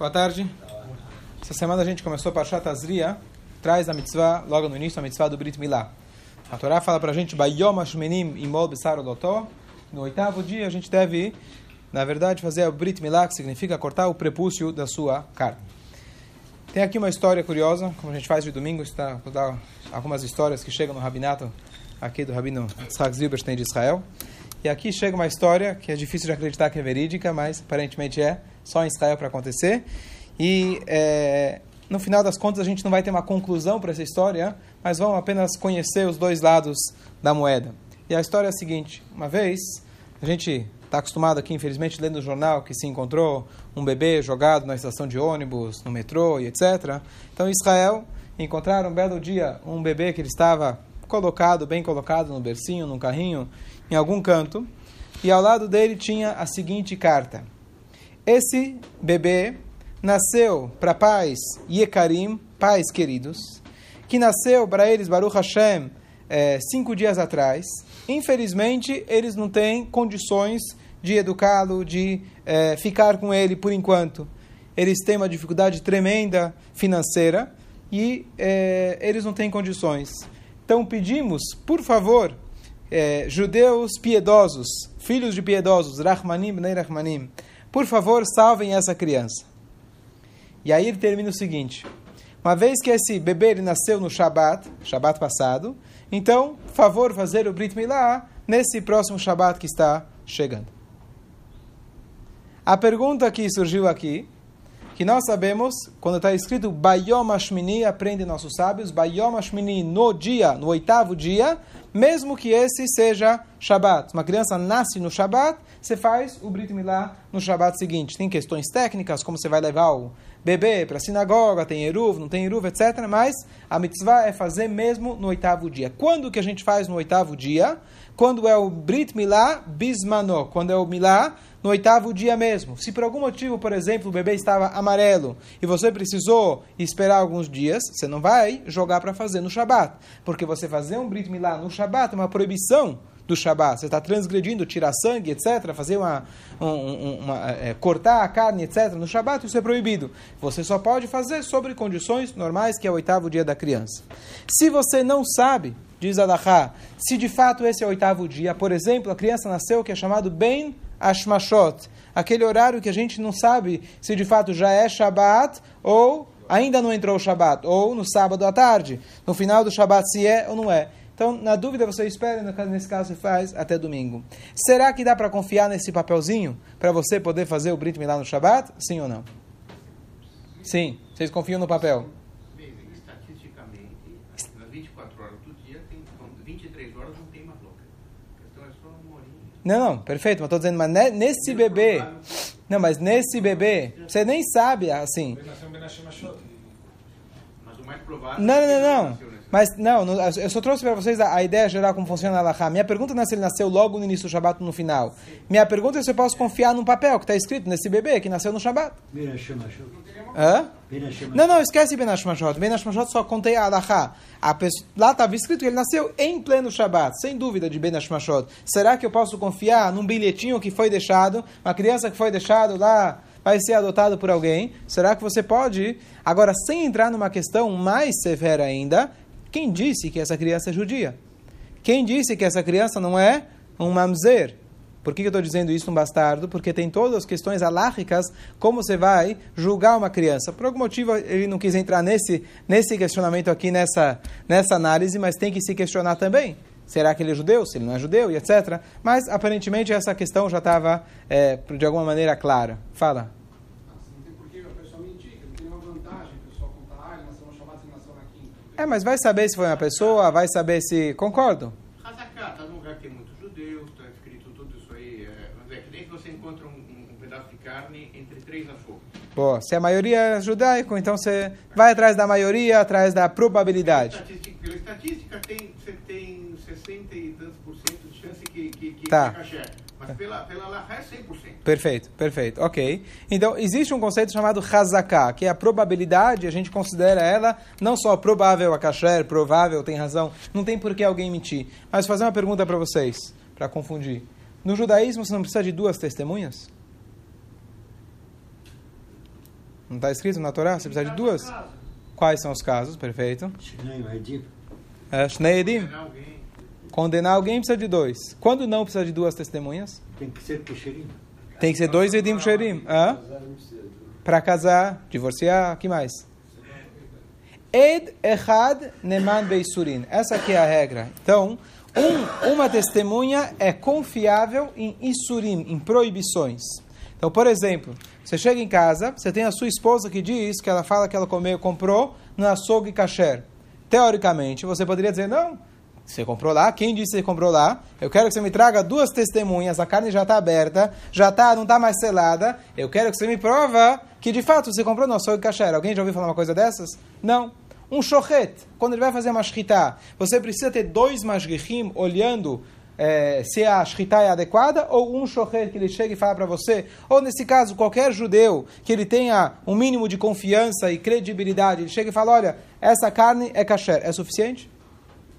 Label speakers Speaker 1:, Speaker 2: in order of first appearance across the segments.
Speaker 1: Boa tarde. Essa semana a gente começou para Azria, traz a mitzvah, logo no início, a mitzvah do Brit Milá. A Torá fala a gente, Bayom imol. No oitavo dia a gente deve, na verdade, fazer o Brit Milá, que significa cortar o prepúcio da sua carne. Tem aqui uma história curiosa, como a gente faz de domingo, está, dar algumas histórias que chegam no rabinato aqui do rabino Tzach Zilberstein de Israel. E aqui chega uma história que é difícil de acreditar que é verídica, mas aparentemente é, só em Israel para acontecer. E é, no final das contas a gente não vai ter uma conclusão para essa história, mas vamos apenas conhecer os dois lados da moeda. E a história é a seguinte: uma vez, a gente está acostumado aqui, infelizmente, lendo no jornal que se encontrou um bebê jogado na estação de ônibus, no metrô e etc. Então, em Israel, encontraram um belo dia um bebê que ele estava colocado, bem colocado no bercinho, num carrinho, em algum canto, e ao lado dele tinha a seguinte carta: Esse bebê nasceu para pais Yekarim, pais queridos, que nasceu para eles, Baruch Hashem, é, cinco dias atrás. Infelizmente, eles não têm condições de educá-lo, de é, ficar com ele por enquanto. Eles têm uma dificuldade tremenda financeira e é, eles não têm condições. Então pedimos, por favor, é, judeus piedosos, filhos de piedosos, Rahmanim, Bnei Rahmanim, por favor, salvem essa criança. E aí ele termina o seguinte: uma vez que esse bebê ele nasceu no Shabat, Shabat passado, então, por favor, fazer o Brit Milá nesse próximo Shabat que está chegando. A pergunta que surgiu aqui que nós sabemos, quando está escrito Bayom Ashmini, aprende nossos sábios, Bayom Ashmini no dia, no oitavo dia, mesmo que esse seja Shabat. Uma criança nasce no Shabat, você faz o Brit Milá no Shabat seguinte. Tem questões técnicas, como você vai levar o bebê para sinagoga, tem Eruv, não tem Eruv, etc. Mas a mitzvah é fazer mesmo no oitavo dia. Quando que a gente faz no oitavo dia? Quando é o Brit Milá Bismano, quando é o Milá no oitavo dia mesmo. Se por algum motivo, por exemplo, o bebê estava amarelo e você precisou esperar alguns dias, você não vai jogar para fazer no Shabat. Porque você fazer um Brit Milá no Shabat é uma proibição do Shabat. Você está transgredindo, tirar sangue, etc., fazer uma, um, uma é, cortar a carne, etc., no Shabat, isso é proibido. Você só pode fazer sobre condições normais, que é o oitavo dia da criança. Se você não sabe, diz Adachá, se de fato esse é o oitavo dia, por exemplo, a criança nasceu que é chamado Ben Ashmashot, aquele horário que a gente não sabe se de fato já é Shabat ou ainda não entrou o Shabat, ou no sábado à tarde, no final do Shabat se é ou não é. Então, na dúvida, você espera, nesse caso você faz até domingo. Será que dá para confiar nesse papelzinho para você poder fazer o Brit Milá no Shabat? Sim ou não? Sim. Vocês confiam no papel?
Speaker 2: Estatisticamente, nas 24 horas do dia, tem 23 horas não tem mais louca. É só uma horinha.
Speaker 1: Não, não, perfeito, mas estou dizendo, mas nesse bebê. Não, mas nesse bebê, você nem sabe assim.
Speaker 2: Mas o mais provável
Speaker 1: Não,
Speaker 2: é
Speaker 1: não,
Speaker 2: ele
Speaker 1: não. Mas não, eu só trouxe para vocês a, a ideia geral como funciona a Allahá. Minha pergunta não é se ele nasceu logo no início do Shabat ou no final. Minha pergunta é se eu posso confiar num papel que está escrito nesse bebê que nasceu no Shabat. Hã? Não, não, esquece Ben Hashmashot. Ben Hashmashot só contei a Allahá. A pessoa, lá estava escrito que ele nasceu em pleno Shabat, sem dúvida de Ben Hashmashot. Será que eu posso confiar num bilhetinho que foi deixado, uma criança que foi deixado lá vai ser adotado por alguém? Será que você pode? Agora, sem entrar numa questão mais severa ainda, quem disse que essa criança é judia? Quem disse que essa criança não é um mamzer? Por que eu estou dizendo isso, um bastardo? Porque tem todas as questões alárricas, como você vai julgar uma criança. Por algum motivo, ele não quis entrar nesse, nesse questionamento aqui, nessa, nessa análise, mas tem que se questionar também. Será que ele é judeu? Se ele não é judeu, e etc. Mas, aparentemente, essa questão já estava, é, de alguma maneira, clara. Fala.
Speaker 3: Não tem por que a pessoa mentir, que não tem nenhuma vantagem a pessoa contar, ah, ele nasceu no Shabbat, ele nasceu na quinta.
Speaker 1: É, mas vai saber se foi uma pessoa, vai saber se... Concordo.
Speaker 2: Hazaká, tá num lugar que tem muitos judeus, está escrito tudo isso aí. É, dizer, que nem que você encontra um, um pedaço de carne entre três açougues.
Speaker 1: Boa. Se a maioria é judaico, então você vai atrás da maioria, atrás da probabilidade.
Speaker 2: Estatística, pela estatística, tem, você tem 60 e tantos por cento de chance que, que, que
Speaker 1: Tá.
Speaker 2: é caché pela, pela é 100%.
Speaker 1: Perfeito, perfeito. Ok. Então, existe um conceito chamado Hazaká, que é a probabilidade, a gente considera ela não só provável, a kasher, provável, tem razão, não tem por que alguém mentir. Mas fazer uma pergunta para vocês, para confundir. No judaísmo, você não precisa de duas testemunhas? Não está escrito na Torá? Você precisa de duas? Quais são os casos? Perfeito.
Speaker 4: Shnei Edim.
Speaker 1: É, Shnei Edim.
Speaker 2: Condenar alguém
Speaker 1: precisa de dois. Quando não precisa de duas testemunhas?
Speaker 4: Tem que ser puxerim.
Speaker 1: Tem que ser dois edim puxerim. Para casar, divorciar, que mais? Ed Echad Neman Beisurin. Essa aqui é a regra. Então, um, uma testemunha é confiável em Isurim, em proibições. Então, por exemplo, você chega em casa, você tem a sua esposa que diz que ela fala que ela comeu, comprou no açougue kasher. Teoricamente, você poderia dizer, não, você comprou lá, quem disse que você comprou lá? Eu quero que você me traga duas testemunhas, a carne já está aberta, já tá, não está mais selada, eu quero que você me prova que de fato você comprou no açougue kasher. Alguém já ouviu falar uma coisa dessas? Não. Um shochet, quando ele vai fazer uma shritá, você precisa ter dois mashgichim olhando eh, se a shritá é adequada, ou um shochet que ele chega e fala para você, ou nesse caso, qualquer judeu que ele tenha um mínimo de confiança e credibilidade, ele chega e fala, olha, essa carne é kasher, é suficiente?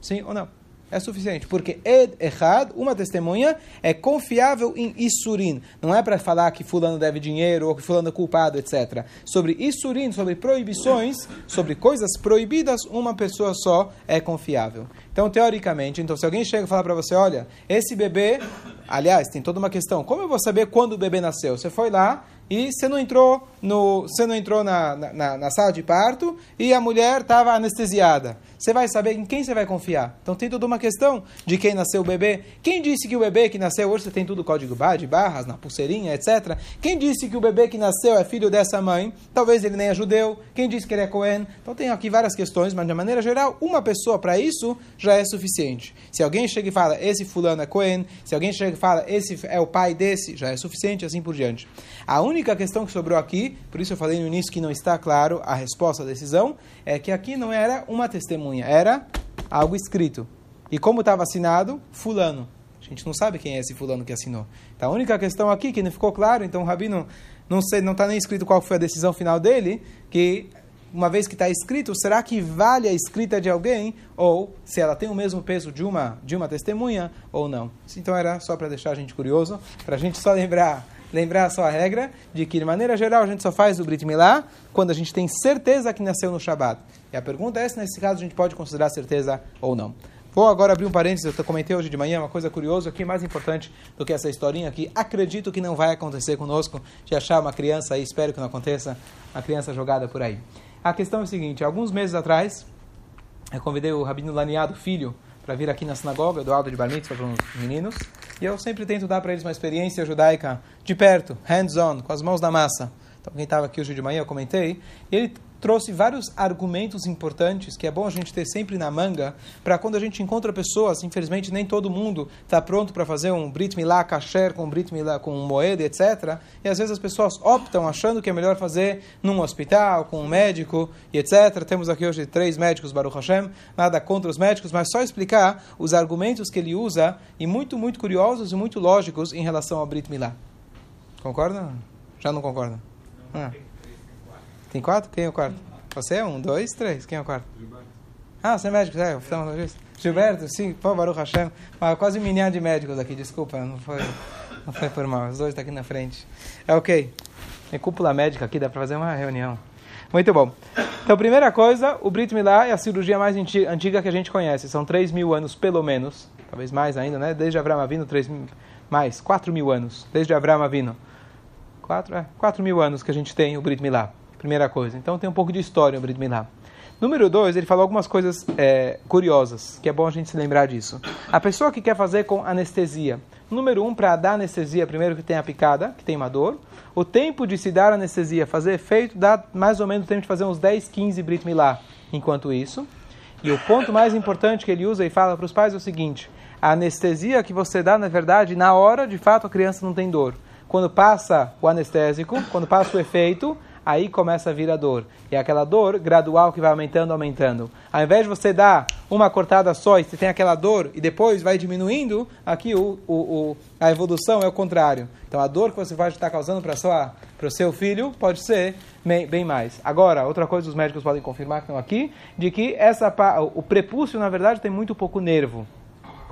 Speaker 1: Sim ou não? É suficiente, porque Ed Echad, uma testemunha, é confiável em Isurim. Não é para falar que fulano deve dinheiro ou que fulano é culpado, etc. Sobre Isurim, sobre proibições, sobre coisas proibidas, uma pessoa só é confiável. Então, teoricamente, então, se alguém chega e fala para você, olha, esse bebê, aliás, tem toda uma questão, como eu vou saber quando o bebê nasceu? Você foi lá, e você não entrou, no, você não entrou na, na, na sala de parto e a mulher estava anestesiada. Você vai saber em quem você vai confiar. Então tem toda uma questão de quem nasceu o bebê. Quem disse que o bebê que nasceu, hoje você tem tudo código de barras, na pulseirinha, etc. Quem disse que o bebê que nasceu é filho dessa mãe? Talvez ele nem é judeu. Quem disse que ele é Cohen? Então tem aqui várias questões, mas de maneira geral, uma pessoa para isso já é suficiente. Se alguém chega e fala, esse fulano é Cohen, se alguém chega e fala, esse é o pai desse, já é suficiente, assim por diante. A única questão que sobrou aqui, por isso eu falei no início que não está claro a resposta à decisão, é que aqui não era uma testemunha, era algo escrito. E como estava assinado, fulano. A gente não sabe quem é esse fulano que assinou. Então a única questão aqui que não ficou claro, então o Rabino não sei, não está nem escrito qual foi a decisão final dele, que uma vez que está escrito, será que vale a escrita de alguém ou se ela tem o mesmo peso de uma de uma testemunha ou não? Então era só para deixar a gente curioso, para a gente só lembrar lembrar só a regra de que, de maneira geral, a gente só faz o Brit Milá quando a gente tem certeza que nasceu no Shabat. E a pergunta é se, nesse caso, a gente pode considerar certeza ou não. Vou agora abrir um parênteses, eu comentei hoje de manhã uma coisa curiosa aqui, mais importante do que essa historinha aqui. Acredito que não vai acontecer conosco de achar uma criança aí, espero que não aconteça, uma criança jogada por aí. A questão é a seguinte, alguns meses atrás, eu convidei o Rabino Laniado Filho para vir aqui na sinagoga, eu dou aula de bar mitzvah para uns meninos, e eu sempre tento dar para eles uma experiência judaica de perto, hands-on, com as mãos na massa. Então, quem estava aqui hoje de manhã, eu comentei, e ele trouxe vários argumentos importantes que é bom a gente ter sempre na manga para quando a gente encontra pessoas, infelizmente nem todo mundo está pronto para fazer um Brit Milá kasher com Brit Milá com moeda, etc. E às vezes as pessoas optam achando que é melhor fazer num hospital, com um médico e etc. Temos aqui hoje três médicos, Baruch Hashem, nada contra os médicos, mas só explicar os argumentos que ele usa e muito, muito curiosos e muito lógicos em relação ao Brit Milá. Concorda? Já não concorda? Ah. Tem quatro? Quem é o quarto? Você é um, dois, três. Quem é o quarto? Ah, você é médico, é, oftalmologista. Gilberto, sim, pô, Baruch Hashem. Ah, quase um milhão de médicos aqui, desculpa, não foi, não foi por mal. Os dois estão aqui na frente. É ok. Tem cúpula médica aqui, dá para fazer uma reunião. Muito bom. Então, primeira coisa, o Brit Milá é a cirurgia mais antiga que a gente conhece. São 3 mil anos, pelo menos. Talvez mais ainda, né? Desde Abraão Avino, 3 mil, mais, 4 mil anos. Desde Abraão Avino. 4, é, 4 mil anos que a gente tem o Brit Milá. Primeira coisa. Então tem um pouco de história o Brit Milá. Número dois, ele falou algumas coisas é, curiosas, que é bom a gente se lembrar disso. A pessoa que quer fazer com anestesia. Número um, para dar anestesia, primeiro que tem a picada, que tem uma dor. O tempo de se dar anestesia, fazer efeito, dá mais ou menos o tempo de fazer uns 10, 15 Brit Milá enquanto isso. E o ponto mais importante que ele usa e fala para os pais é o seguinte: a anestesia que você dá, na verdade, na hora, de fato, a criança não tem dor. Quando passa o anestésico, quando passa o efeito, aí começa a vir a dor. E é aquela dor gradual que vai aumentando, aumentando. Ao invés de você dar uma cortada só e você tem aquela dor e depois vai diminuindo, aqui o, o, o a evolução é o contrário. Então a dor que você pode estar causando para o seu filho pode ser bem, bem, mais. Agora, outra coisa os médicos podem confirmar que estão aqui, de que essa, o prepúcio, na verdade, tem muito pouco nervo.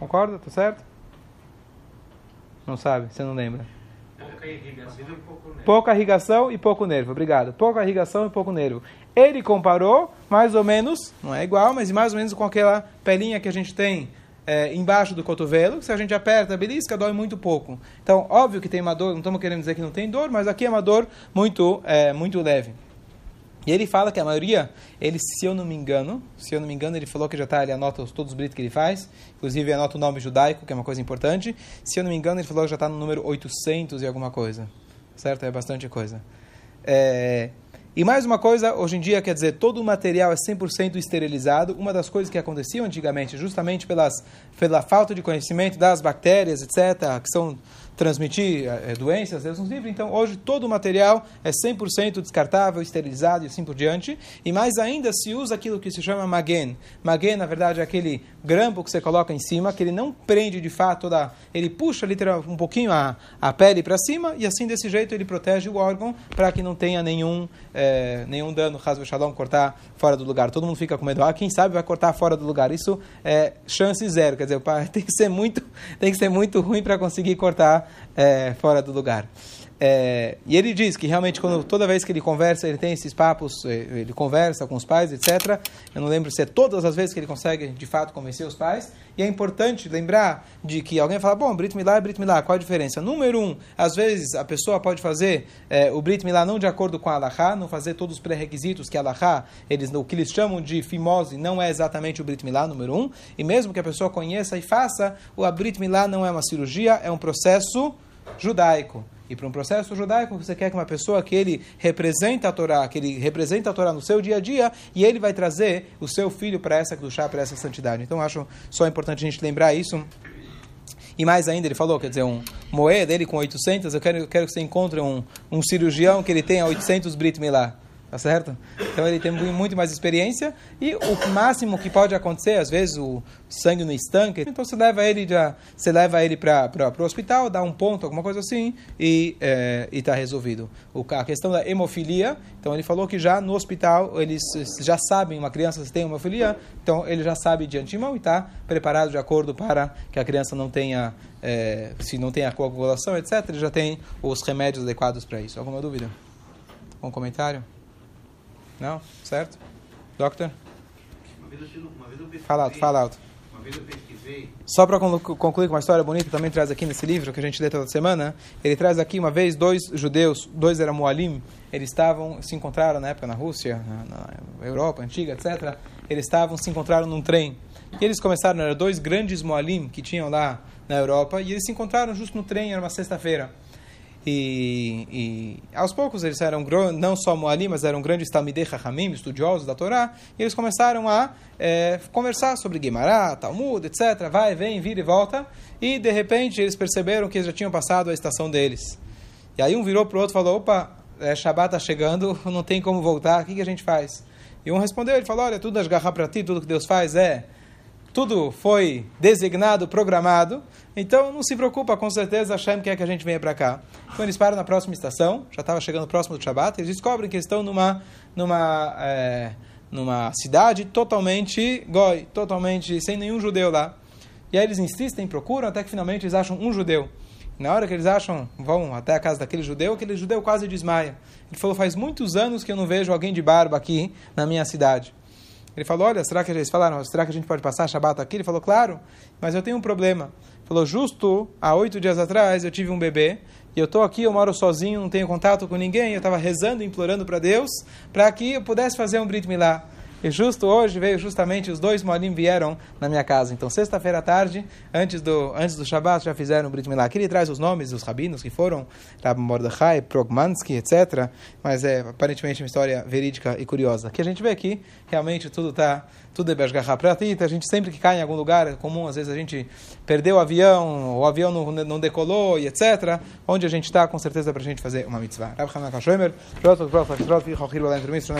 Speaker 1: Concorda? Tá certo? Não sabe? Você não lembra? Pouca irrigação e pouco nervo. Obrigado. Pouca irrigação e pouco nervo. Ele comparou, mais ou menos, não é igual, mas mais ou menos com aquela pelinha que a gente tem é, embaixo do cotovelo. Se a gente aperta, belisca, dói muito pouco. Então, óbvio que tem uma dor, não estamos querendo dizer que não tem dor, mas aqui é uma dor muito, é, muito leve. E ele fala que a maioria, ele, se eu não me engano, se eu não me engano, ele falou que já está, ele anota os- todos os britos que ele faz, inclusive anota o nome judaico, que é uma coisa importante. Se eu não me engano, ele falou que já está no número 800 e alguma coisa. Certo? É bastante coisa. É, E mais uma coisa, hoje em dia, quer dizer, todo o material é 100% esterilizado. Uma das coisas que aconteciam antigamente, justamente pelas, pela falta de conhecimento das bactérias, etc., que são transmitir eh, doenças, Deus nos livre. Então, hoje, todo o material é 100% descartável, esterilizado e assim por diante. E mais ainda, se usa aquilo que se chama magen. Magen, na verdade, é aquele grampo que você coloca em cima, que ele não prende de fato toda... Ele puxa literal, um pouquinho a, a pele para cima e assim, desse jeito, ele protege o órgão para que não tenha nenhum, eh, nenhum dano, Hasbe Shalom, cortar fora do lugar. Todo mundo fica com medo. Ah, quem sabe vai cortar fora do lugar. Isso é chance zero. Quer dizer, tem que ser muito, tem que ser muito ruim para conseguir cortar é, fora do lugar. É, e ele diz que realmente quando toda vez que ele conversa, ele tem esses papos, eh, ele conversa com os pais, etc. Eu não lembro se é todas as vezes que ele consegue de fato convencer os pais. E é importante lembrar de que alguém fala, bom, Brit Milá é Brit Milá, qual a diferença? Número um, às vezes a pessoa pode fazer eh, o Brit Milá não de acordo com a Allahá, não fazer todos os pré-requisitos que a Allahá, eles, o que eles chamam de fimose, não é exatamente o Brit Milá, número um. E mesmo que a pessoa conheça e faça, o Brit Milá não é uma cirurgia, é um processo judaico. E para um processo judaico, você quer que uma pessoa que ele representa a Torá, que ele representa a Torá no seu dia a dia, e ele vai trazer o seu filho para essa chá, para essa santidade. Então, acho só importante a gente lembrar isso. E mais ainda, ele falou, quer dizer, um moed dele com 800, eu quero, eu quero que você encontre um, um cirurgião que ele tenha 800 Brit Milá. Tá certo? Então ele tem muito mais experiência e o máximo que pode acontecer, às vezes o sangue no estanque, então você leva ele já, você leva ele para o hospital, dá um ponto, alguma coisa assim e é, está resolvido. O, a questão da hemofilia, então ele falou que já no hospital eles já sabem, uma criança se tem hemofilia, então ele já sabe de antemão e está preparado de acordo para que a criança não tenha, é, se não tenha coagulação, etc. Ele já tem os remédios adequados para isso. Alguma dúvida? Algum comentário? Não? Certo? Doctor? Fala alto, fala alto.
Speaker 2: Uma vez eu pesquisei,
Speaker 1: Só para concluir com uma história bonita, também traz aqui nesse livro que a gente lê toda semana. Ele traz aqui uma vez dois judeus, dois eram Moalim, eles estavam, se encontraram na época na Rússia, na, na Europa antiga, etc. Eles estavam, se encontraram num trem. E eles começaram, eram dois grandes Moalim que tinham lá na Europa, e eles se encontraram justo no trem, era uma sexta-feira. E, e aos poucos eles eram não só Moalim, mas eram grandes Talmidei Chachamim, estudiosos da Torá, e eles começaram a eh, conversar sobre Guimará, Talmud, etc. Vai, vem, vira e volta. E de repente eles perceberam que eles já tinham passado a estação deles. E aí um virou para o outro e falou: opa, é, Shabbat está chegando, não tem como voltar, o que, que a gente faz? E um respondeu: ele falou: olha, tudo agarrar para ti, tudo que Deus faz é tudo foi designado, programado. Então não se preocupa, com certeza Hashem quer que a gente venha para cá. Então eles param na próxima estação, já estava chegando próximo do Shabat, eles descobrem que estão numa, numa, é, numa cidade totalmente goi, totalmente sem nenhum judeu lá. E aí eles insistem, procuram, até que finalmente eles acham um judeu. Na hora que eles acham, vão até a casa daquele judeu, aquele judeu quase desmaia. Ele falou, faz muitos anos que eu não vejo alguém de barba aqui na minha cidade. Ele falou, olha, será que eles falaram, será que a gente pode passar Shabbat aqui? Ele falou, claro, mas eu tenho um problema. Ele falou, justo há oito dias atrás eu tive um bebê, e eu estou aqui, eu moro sozinho, não tenho contato com ninguém, eu estava rezando, implorando para Deus, para que eu pudesse fazer um Brit Milá. E justo hoje veio justamente os dois Molim vieram na minha casa. Então, sexta-feira à tarde, antes do, antes do Shabat, já fizeram o Brit Milá. Aqui ele traz os nomes dos rabinos que foram, Rab Mordechai, Progmansky, etc. Mas é aparentemente uma história verídica e curiosa. Aqui a gente vê que realmente tudo está tudo é Beshgaha Pratita, a gente sempre que cai em algum lugar, é comum, às vezes a gente perdeu o avião, o avião não, não decolou e etc. Onde a gente está, com certeza, para a gente fazer uma mitzvah.